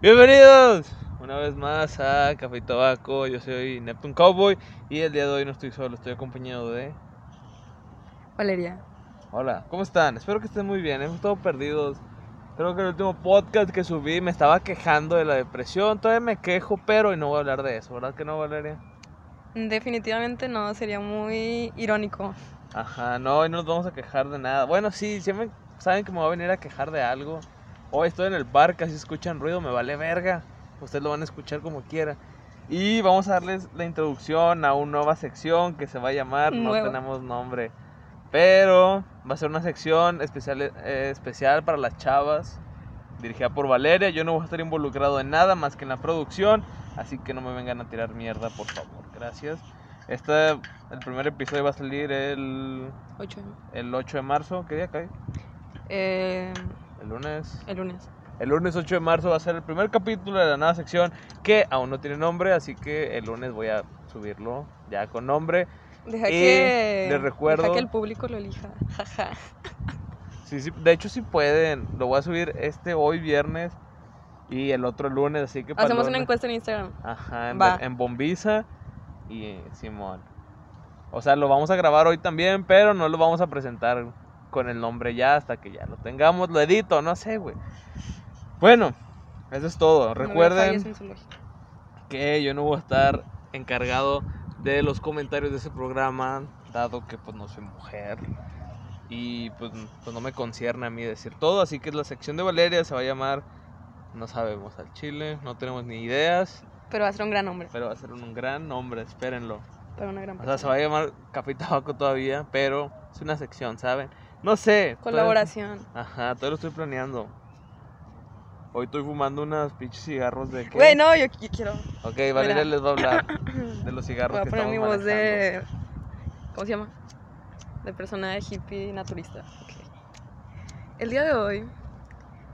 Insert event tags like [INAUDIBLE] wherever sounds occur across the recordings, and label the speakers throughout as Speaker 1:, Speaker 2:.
Speaker 1: Bienvenidos una vez más a Café y Tabaco. Yo soy Neptune Cowboy y el día de hoy no estoy solo, estoy acompañado de.
Speaker 2: Valeria.
Speaker 1: Hola, ¿cómo están? Espero que estén muy bien. Hemos estado perdidos. Creo que el último podcast que subí me estaba quejando de la depresión. Todavía me quejo, pero y no voy a hablar de eso, ¿verdad que no, Valeria?
Speaker 2: Definitivamente no, sería muy irónico.
Speaker 1: Ajá, no, hoy no nos vamos a quejar de nada. Bueno, sí, siempre saben que me voy a venir a quejar de algo. Hoy estoy en el bar, casi escuchan ruido, me vale verga. Ustedes lo van a escuchar como quiera. Y vamos a darles la introducción a una nueva sección que se va a llamar, no tenemos nombre, pero va a ser una sección especial, eh, especial para las chavas, dirigida por Valeria. Yo no voy a estar involucrado en nada más que en la producción, así que no me vengan a tirar mierda, por favor. Gracias. Este, el primer episodio va a salir el,
Speaker 2: Ocho.
Speaker 1: el 8 de marzo. ¿Qué día cae?
Speaker 2: Eh,
Speaker 1: El lunes.
Speaker 2: el lunes.
Speaker 1: El lunes 8 de marzo va a ser el primer capítulo de la nueva sección que aún no tiene nombre, así que el lunes voy a subirlo ya con nombre.
Speaker 2: Deja
Speaker 1: Y
Speaker 2: que.
Speaker 1: les recuerdo-
Speaker 2: Deja que el público lo elija. Jaja.
Speaker 1: Sí, sí, de hecho sí pueden. Lo voy a subir este hoy viernes y el otro lunes, así que para
Speaker 2: Hacemos una encuesta en Instagram.
Speaker 1: Ajá, en,
Speaker 2: Va.
Speaker 1: en Bombiza y Simón. O sea, lo vamos a grabar hoy también, pero no lo vamos a presentar con el nombre ya hasta que ya lo tengamos, lo edito, no sé, güey. Bueno, eso es todo.
Speaker 2: No
Speaker 1: Recuerden
Speaker 2: lógica.
Speaker 1: que yo no voy a estar encargado de los comentarios de ese programa, dado que pues no soy mujer. Y pues, pues no me concierne a mí decir todo, así que la sección de Valeria se va a llamar No sabemos al chile, no tenemos ni ideas,
Speaker 2: Pero va a ser un gran hombre.
Speaker 1: pero va a ser un gran nombre, espérenlo.
Speaker 2: Para una gran
Speaker 1: O sea, se va a llamar Café Tabaco todavía, pero es una sección, ¿saben? No sé. todavía-
Speaker 2: Colaboración.
Speaker 1: Ajá, todavía lo estoy planeando. Hoy estoy fumando unas pinches cigarros de que...
Speaker 2: Güey, no, yo, yo quiero.
Speaker 1: Ok, Valeria
Speaker 2: Mira.
Speaker 1: les va a hablar [COUGHS] de los cigarros
Speaker 2: Voy a poner mi voz
Speaker 1: manejando.
Speaker 2: de. ¿Cómo se llama? De persona de hippie naturista. El día de hoy,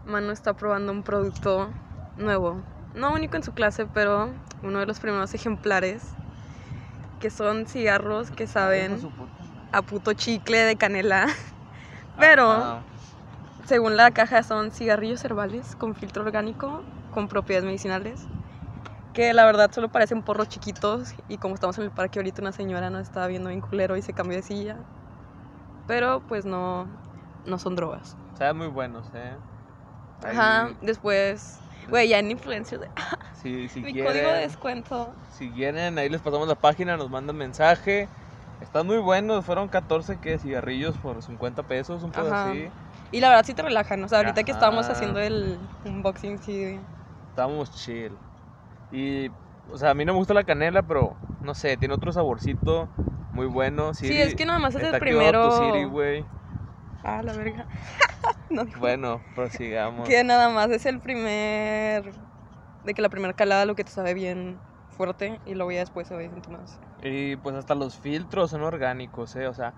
Speaker 2: Manu está probando un producto nuevo. No único en su clase, pero uno de los primeros ejemplares. Que son cigarros que saben a puto chicle de canela. [LAUGHS] Pero,
Speaker 1: Ajá.
Speaker 2: según la caja, son cigarrillos herbales con filtro orgánico, con propiedades medicinales. Que la verdad solo parecen porros chiquitos. Y como estamos en el parque, ahorita una señora nos estaba viendo bien culero y se cambió de silla. Pero pues no, no son drogas.
Speaker 1: Saben muy buenos, ¿eh?
Speaker 2: Ajá, después. Güey, ya en influencers. de-
Speaker 1: si, si
Speaker 2: Mi
Speaker 1: quieren,
Speaker 2: código de descuento.
Speaker 1: si quieren, ahí les pasamos la página, nos mandan mensaje. Están muy buenos, fueron 14 que cigarrillos por 50 pesos, un poco
Speaker 2: Ajá.
Speaker 1: así.
Speaker 2: Y la verdad sí te relajan. O sea, ahorita que estábamos haciendo el unboxing, sí.
Speaker 1: Estábamos chill. Y, o sea, a mí no me gusta la canela, pero no sé, tiene otro saborcito muy bueno.
Speaker 2: Sí, es que nada más es el primero.
Speaker 1: Siri, güey.
Speaker 2: Ah, la verga. [LAUGHS] no,
Speaker 1: Bueno, prosigamos.
Speaker 2: Que nada más es el primer. De que la primera calada lo que te sabe bien fuerte y luego ya después se ve siente más.
Speaker 1: Y pues hasta los filtros son orgánicos, ¿eh? O sea,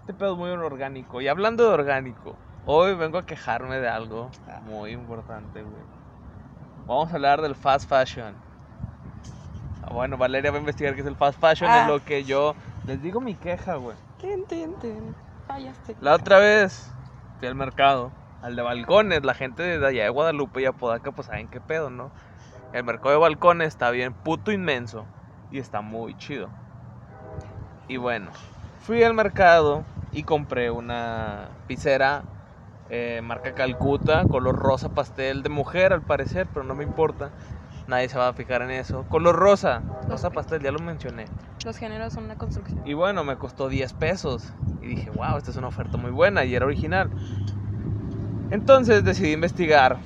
Speaker 1: este pedo es muy orgánico. Y hablando de orgánico, hoy vengo a quejarme de algo muy importante, güey. Vamos a hablar del fast fashion. Ah, Bueno, Valeria va a investigar qué es el fast fashion,
Speaker 2: Ah.
Speaker 1: en lo que yo les digo mi queja, güey.
Speaker 2: Ten, ten, ten. Fallaste.
Speaker 1: La otra vez fui al mercado, al de balcones. La gente de allá de Guadalupe y Apodaca, pues saben qué pedo, ¿no? El mercado de balcones está bien puto inmenso y está muy chido. Y bueno, fui al mercado y compré una piscera eh, marca Calcuta, color rosa pastel de mujer al parecer, pero no me importa. Nadie se va a fijar en eso. Color rosa, rosa pastel, ya lo mencioné.
Speaker 2: Los géneros son una construcción.
Speaker 1: Y bueno, me costó 10 pesos. Y dije, wow, esta es una oferta muy buena y era original. Entonces decidí investigar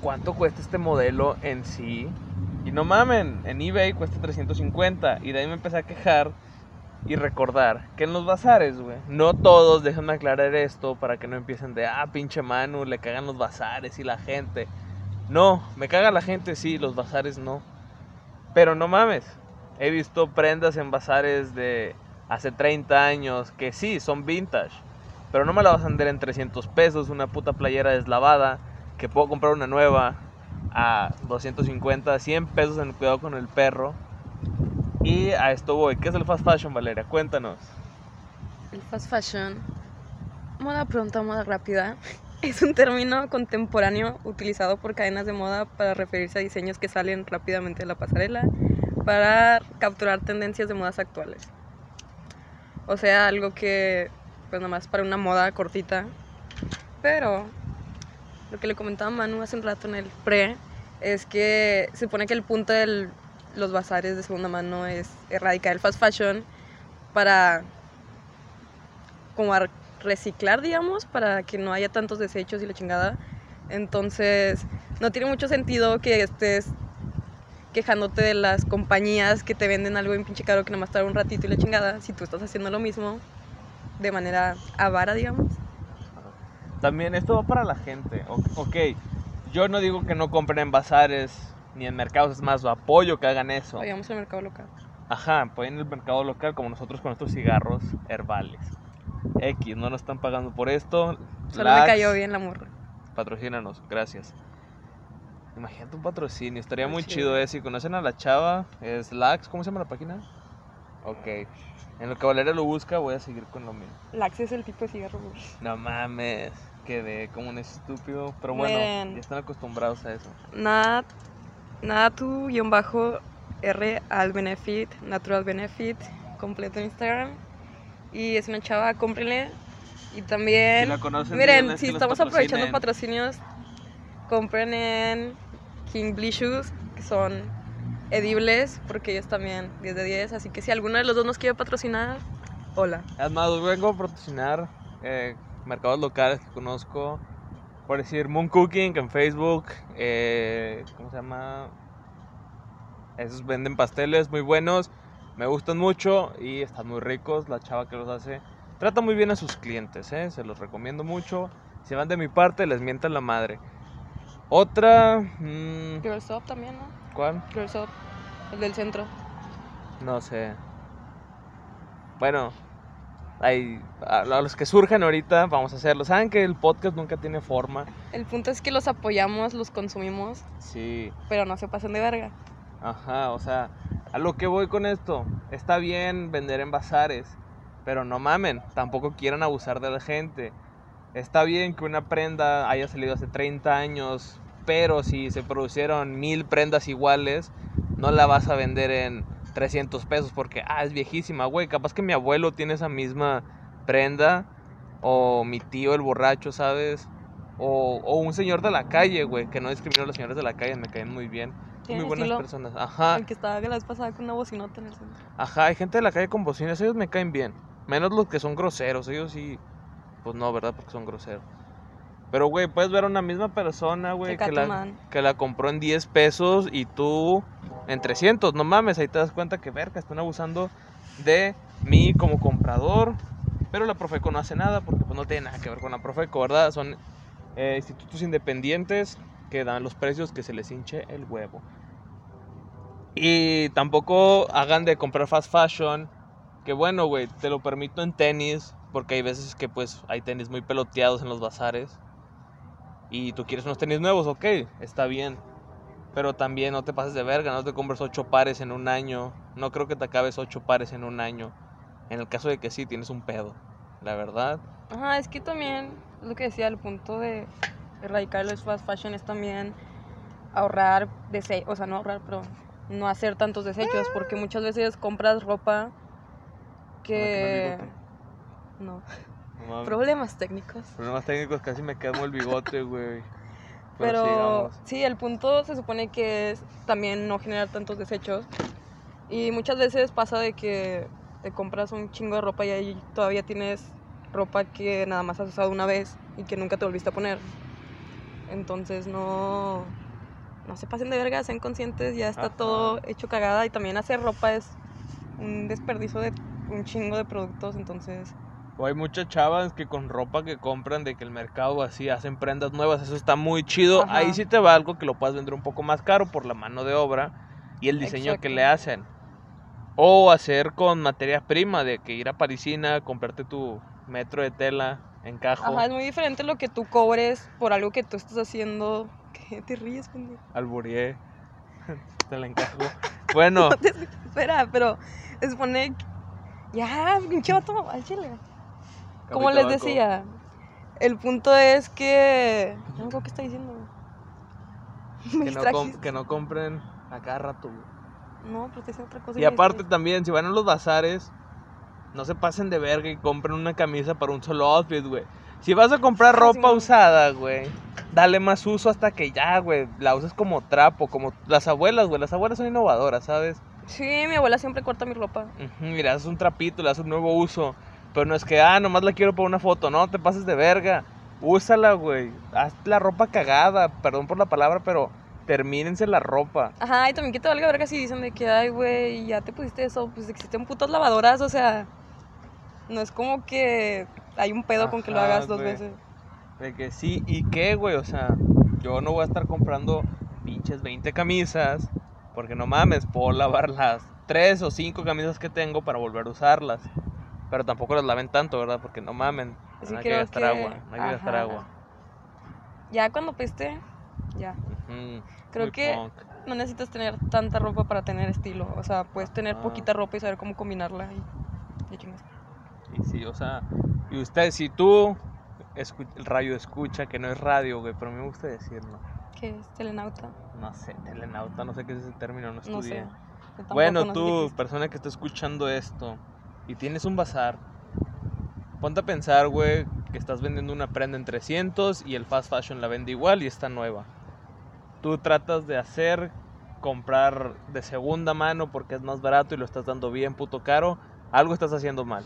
Speaker 1: cuánto cuesta este modelo en sí. Y no mamen, en eBay cuesta 350. Y de ahí me empecé a quejar y recordar que en los bazares, güey, no todos, déjenme aclarar esto para que no empiecen de, ah, pinche Manu, le cagan los bazares y la gente. No, me caga la gente, sí, los bazares no. Pero no mames, he visto prendas en bazares de hace 30 años que sí, son vintage. Pero no me la vas a vender en 300 pesos, una puta playera deslavada, que puedo comprar una nueva a 250, 100 pesos en cuidado con el perro. Y a esto voy. ¿Qué es el fast fashion, Valeria? Cuéntanos.
Speaker 2: El fast fashion. Moda pronta, moda rápida. [LAUGHS] es un término contemporáneo utilizado por cadenas de moda para referirse a diseños que salen rápidamente de la pasarela para capturar tendencias de modas actuales. O sea, algo que, pues nada más para una moda cortita. Pero lo que le comentaba Manu hace un rato en el pre es que se supone que el punto de los bazares de segunda mano es erradicar el fast fashion para como reciclar, digamos, para que no haya tantos desechos y la chingada. Entonces, no tiene mucho sentido que estés quejándote de las compañías que te venden algo en pinche caro que nada más tarda un ratito y la chingada, si tú estás haciendo lo mismo de manera avara, digamos.
Speaker 1: También esto va para la gente. Ok, yo no digo que no compren en bazares ni en mercados, es más, apoyo que hagan eso.
Speaker 2: Vayamos al mercado local.
Speaker 1: Ajá, apoyen el mercado local como nosotros con nuestros cigarros herbales. X, no nos están pagando por esto.
Speaker 2: Solo me cayó bien la morra.
Speaker 1: Patrocínanos, gracias. Imagínate un patrocinio, estaría muy chido, eh. Si conocen a la chava, es Lax, ¿cómo se llama la página? Ok. En lo que Valeria lo busca, voy a seguir con lo mío.
Speaker 2: Lax es el tipo de cigarro,
Speaker 1: No mames, quedé como un estúpido. Pero bueno, ya están acostumbrados a eso.
Speaker 2: Nada, nada tu guion bajo R al benefit, natural benefit, completo en Instagram. Y es una chava, cómprenle. Y también, miren, si estamos aprovechando patrocinios, compren en King Blee Shoes, que son edibles, porque ellos también 10 de 10. Así que si alguno de los dos nos quiere patrocinar, hola.
Speaker 1: Además, vengo a patrocinar eh, mercados locales que conozco. Por decir, Moon Cooking en Facebook. Eh, ¿Cómo se llama? Esos venden pasteles muy buenos. Me gustan mucho y están muy ricos. La chava que los hace trata muy bien a sus clientes, ¿eh? se los recomiendo mucho. Si van de mi parte, les mientan la madre. Otra.
Speaker 2: Mmm... Girl también, ¿no?
Speaker 1: ¿Cuál?
Speaker 2: El del centro.
Speaker 1: No sé. Bueno, hay, a los que surjan ahorita vamos a hacerlo. Saben que el podcast nunca tiene forma.
Speaker 2: El punto es que los apoyamos, los consumimos.
Speaker 1: Sí.
Speaker 2: Pero no se pasen de verga.
Speaker 1: Ajá, o sea, a lo que voy con esto, está bien vender en bazares, pero no mamen, tampoco quieran abusar de la gente. Está bien que una prenda haya salido hace 30 años, pero si se producieron mil prendas iguales, no la vas a vender en 300 pesos porque, ah, es viejísima, güey. Capaz que mi abuelo tiene esa misma prenda, o mi tío el borracho, ¿sabes? O, o un señor de la calle, güey, que no discrimino a los señores de la calle, me caen muy bien muy buenas personas. Ajá.
Speaker 2: El que estaba la vez pasada con una bocinota en el centro.
Speaker 1: Ajá, hay gente de la calle con bocinas, ellos me caen bien. Menos los que son groseros, ellos sí. Pues no, ¿verdad? Porque son groseros. Pero, güey, puedes ver a una misma persona, güey, que la, que la compró en 10 pesos y tú en 300. No mames, ahí te das cuenta que, verga, están abusando de mí como comprador. Pero la Profeco no hace nada porque pues no tiene nada que ver con la Profeco, ¿verdad? Son eh, institutos independientes que dan los precios que se les hinche el huevo. Y tampoco hagan de comprar fast fashion. Que bueno, güey, te lo permito en tenis. Porque hay veces que pues hay tenis muy peloteados en los bazares. Y tú quieres unos tenis nuevos, ok, está bien. Pero también no te pases de verga, no te compres ocho pares en un año. No creo que te acabes ocho pares en un año. En el caso de que sí, tienes un pedo. La verdad.
Speaker 2: Ajá, es que también lo que decía, el punto de erradicar los fast fashion es también ahorrar, o sea, no ahorrar, pero no hacer tantos desechos, porque muchas veces compras ropa que... No. Problemas técnicos.
Speaker 1: Problemas técnicos, casi me quemo el bigote, güey.
Speaker 2: Pero, sí, el punto se supone que es también no generar tantos desechos. Y muchas veces pasa de que te compras un chingo de ropa y ahí todavía tienes ropa que nada más has usado una vez y que nunca te volviste a poner. Entonces no, no se pasen de verga, sean conscientes, ya está todo hecho cagada y también hacer ropa es un desperdicio de un chingo de productos, entonces...
Speaker 1: O hay muchas chavas que con ropa que compran de que el mercado así hacen prendas nuevas, eso está muy chido. Ahí sí te va algo que lo puedas vender un poco más caro por la mano de obra y el diseño que le hacen. O hacer con materia prima, de que ir a Parisina, comprarte tu metro de tela, encajo.
Speaker 2: Ajá, es muy diferente lo que tú cobres por algo que tú estás haciendo. [LAUGHS] ¿Qué te ríes, pendejo?
Speaker 1: Alburié. [LAUGHS] te la encajo. Bueno. [LAUGHS]
Speaker 2: espera, pero se supone. Ya, pinche vato, al chile. Como les decía, El punto es que. No qué está diciendo. [LAUGHS] Me
Speaker 1: Que no, que no compren a cada rato, güey.
Speaker 2: No, pero te otra cosa.
Speaker 1: Y aparte también, si van a los bazares, no se pasen de verga y compren una camisa para un solo outfit, güey. Si vas a comprar
Speaker 2: Ah,
Speaker 1: ropa usada, güey, dale más uso hasta que ya, güey, la uses como trapo, como las abuelas, güey. Las abuelas son innovadoras, ¿sabes?
Speaker 2: Sí, mi abuela siempre corta mi ropa.
Speaker 1: Mira, haces un trapito, le das un nuevo uso. Pero no es que, ah, nomás la quiero para una foto, no, te pases de verga. Úsala, güey. Haz la ropa cagada, perdón por la palabra, pero termínense la ropa.
Speaker 2: Ajá, y también que te valga verga si dicen de que, ay, güey, ya te pusiste eso. Pues existen putas lavadoras, o sea. No es como que hay un pedo con que lo hagas dos veces.
Speaker 1: De que sí, ¿y qué, güey? O sea, yo no voy a estar comprando pinches 20 camisas, porque no mames, puedo lavar las 3 o 5 camisas que tengo para volver a usarlas. Pero tampoco las laven tanto, ¿verdad? Porque no mamen,
Speaker 2: Sí,
Speaker 1: no hay que gastar
Speaker 2: que-
Speaker 1: agua, no hay que gastar agua.
Speaker 2: Ya cuando peste, ya. Creo
Speaker 1: muy
Speaker 2: que
Speaker 1: punk.
Speaker 2: no necesitas tener tanta ropa para tener estilo. O sea, puedes tener poquita ropa y saber cómo combinarla y, y chingas.
Speaker 1: Y sí, o sea, y usted, si tú, el radio escucha, que no es radio, güey, pero me gusta decirlo.
Speaker 2: ¿Qué es telenauta?
Speaker 1: No sé, telenauta, no sé qué es ese término, no estudié. Bueno,
Speaker 2: no sé qué
Speaker 1: tú, persona que está escuchando esto y tienes un bazar, ponte a pensar, güey, que estás vendiendo una prenda en 300 y el fast fashion la vende igual y está nueva. Tú tratas de hacer comprar de segunda mano porque es más barato y lo estás dando bien puto caro, algo estás haciendo mal.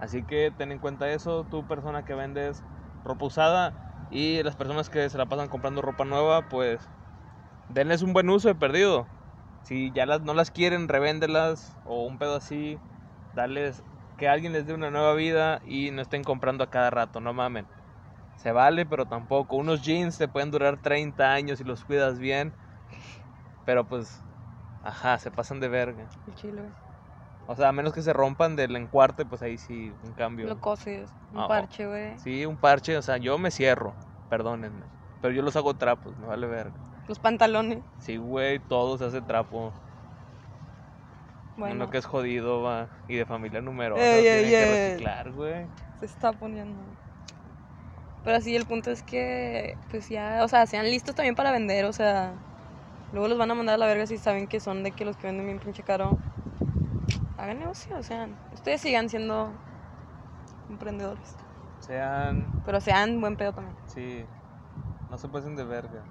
Speaker 1: Así que ten en cuenta eso, tú persona que vendes ropa usada y las personas que se la pasan comprando ropa nueva, pues denles un buen uso de perdido. Si ya las, no las quieren, revéndelas o un pedo así, darles que alguien les dé una nueva vida y no estén comprando a cada rato, no mamen. Se vale, pero tampoco. Unos jeans te pueden durar 30 años si los cuidas bien, pero pues, ajá, se pasan de verga.
Speaker 2: El güey.
Speaker 1: O sea, a menos que se rompan del encuarte, pues ahí sí, un cambio.
Speaker 2: Lo coses. Un
Speaker 1: Ah, oh.
Speaker 2: parche, güey.
Speaker 1: Sí, un parche, o sea, yo me cierro, perdónenme. Pero yo los hago trapos, me vale verga.
Speaker 2: Los pantalones.
Speaker 1: Sí, güey, todo se hace trapo.
Speaker 2: Bueno,
Speaker 1: Uno que es jodido, va, y de familia numerosa,
Speaker 2: Ey,
Speaker 1: tiene
Speaker 2: ey,
Speaker 1: que reciclar, güey.
Speaker 2: se está poniendo. Pero sí, el punto es que, pues ya, o sea, sean listos también para vender, o sea, luego los van a mandar a la verga si saben que son de que los que venden bien pinche caro. Hagan negocio, o sea, ustedes sigan siendo emprendedores,
Speaker 1: Sean,
Speaker 2: pero sean buen pedo también.
Speaker 1: sí, no se pasen de verga.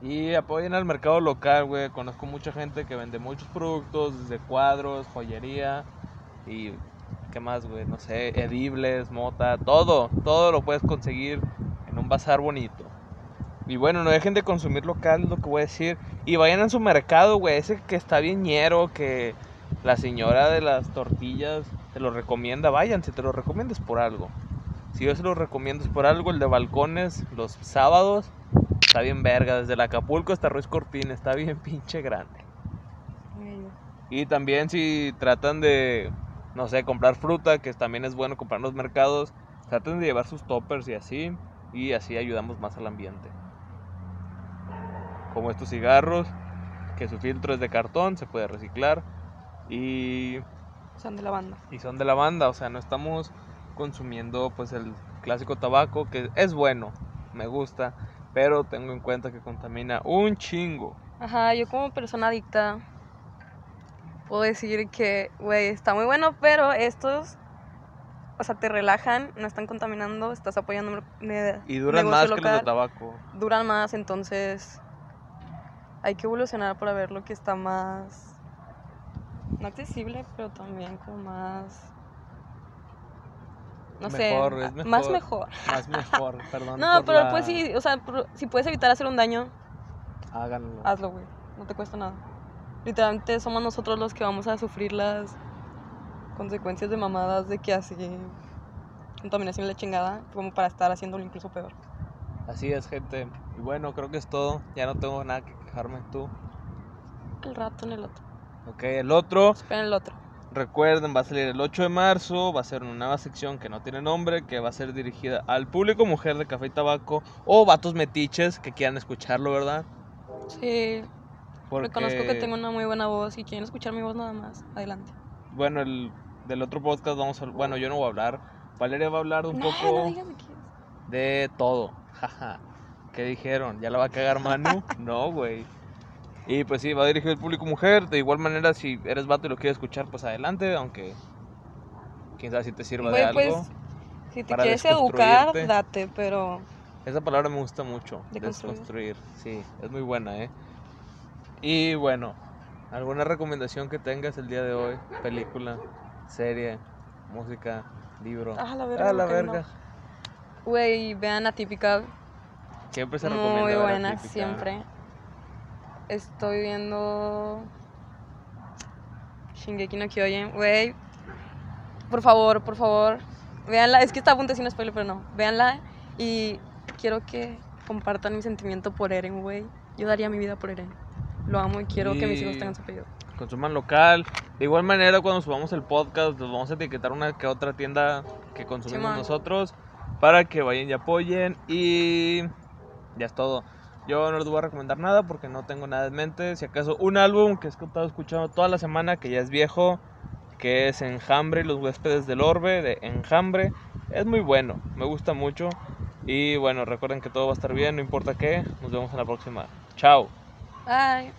Speaker 1: Y apoyen al mercado local, güey. Conozco mucha gente que vende muchos productos, desde cuadros, joyería y qué más, güey, no sé, edibles, mota, todo, todo lo puedes conseguir en un bazar bonito. Y bueno, no dejen de consumir local, lo que voy a decir. Y vayan a su mercado, güey, ese que está bien ñero, que la señora de las tortillas te lo recomienda. Vayan, si te lo recomiendas por algo. Si yo se lo recomiendo por algo, el de balcones, los sábados, está bien verga. Desde el Acapulco hasta Ruiz Corpín, está bien [LAUGHS] pinche grande.
Speaker 2: Ay,
Speaker 1: Y también si tratan de, no sé, comprar fruta, que también es bueno comprar en los mercados, traten de llevar sus toppers y así, y así ayudamos más al ambiente. Como estos cigarros, que su filtro es de cartón, se puede reciclar, y,
Speaker 2: Son de la banda.
Speaker 1: y son de lavanda, o sea, no estamos consumiendo pues el clásico tabaco, que es bueno, me gusta, pero tengo en cuenta que contamina un chingo.
Speaker 2: Ajá, yo como persona adicta puedo decir que, güey, está muy bueno, pero estos, o sea, te relajan, no están contaminando, estás apoyando
Speaker 1: Y duran más que los de tabaco.
Speaker 2: duran más, entonces hay que evolucionar para ver lo que está más, no accesible, pero también como más, no
Speaker 1: Mejor,
Speaker 2: sé, a- más
Speaker 1: mejor.
Speaker 2: mejor.
Speaker 1: Más mejor, [LAUGHS] perdón.
Speaker 2: No, pero
Speaker 1: la-
Speaker 2: pues sí, o sea, si puedes evitar hacer un daño,
Speaker 1: Háganlo.
Speaker 2: hazlo, güey. No te cuesta nada. Literalmente somos nosotros los que vamos a sufrir las consecuencias de mamadas de que así contaminación y la chingada, como para estar haciéndolo incluso peor.
Speaker 1: Así es, gente. Y bueno, creo que es todo. Ya no tengo nada que quejarme. Tú.
Speaker 2: El rato en el otro.
Speaker 1: Ok, el otro.
Speaker 2: Esperen el otro.
Speaker 1: Recuerden, va a salir el 8 de marzo. Va a ser una nueva sección que no tiene nombre. Que va a ser dirigida al público mujer de café y tabaco. O vatos metiches que quieran escucharlo, ¿verdad?
Speaker 2: Sí,
Speaker 1: Porque,
Speaker 2: reconozco que tengo una muy buena voz y quieren escuchar mi voz nada más. Adelante.
Speaker 1: Bueno, el, del otro podcast vamos a. Bueno, yo no voy a hablar. Valeria va a hablar un
Speaker 2: No,
Speaker 1: poco.
Speaker 2: no de
Speaker 1: de todo. [LAUGHS] Jaja. ¿Qué dijeron? ¿Ya la va a cagar Manu? [LAUGHS] no, güey. Y pues sí, va a dirigir el público mujer. De igual manera, si eres vato y lo quieres escuchar, pues adelante, aunque quién sabe si te sirva de
Speaker 2: Güey,
Speaker 1: algo.
Speaker 2: pues, si te
Speaker 1: para
Speaker 2: quieres educar, date, pero
Speaker 1: Esa palabra me gusta mucho.
Speaker 2: Deconstruir.
Speaker 1: Desconstruir. Sí, es muy buena, ¿eh? Y bueno, ¿alguna recomendación que tengas el día de hoy? Película, serie, música, libro.
Speaker 2: Ah, la verga,
Speaker 1: Ah, la
Speaker 2: no.
Speaker 1: verga.
Speaker 2: güey, vean Atípica,
Speaker 1: Siempre se recomienda.
Speaker 2: muy buena, siempre. Estoy viendo Shingeki no Kyojin, güey. Por favor, por favor, véanla. Es que está a punto de decir un spoiler, pero no. Véanla y quiero que compartan mi sentimiento por Eren, güey. Yo daría mi vida por Eren. Lo amo y quiero que mis hijos tengan su apellido.
Speaker 1: Consuman local. De igual manera, cuando subamos el podcast, los vamos a etiquetar una que otra tienda que consumimos nosotros para que vayan y apoyen. Y ya es todo. Yo no les voy a recomendar nada porque no tengo nada en mente. Si acaso, un álbum que he estado escuchando toda la semana, que ya es viejo, que es Enjambre y los huéspedes del orbe de Enjambre. Es muy bueno, me gusta mucho. Y bueno, recuerden que todo va a estar bien, no importa qué. Nos vemos en la próxima. Chao.
Speaker 2: Bye.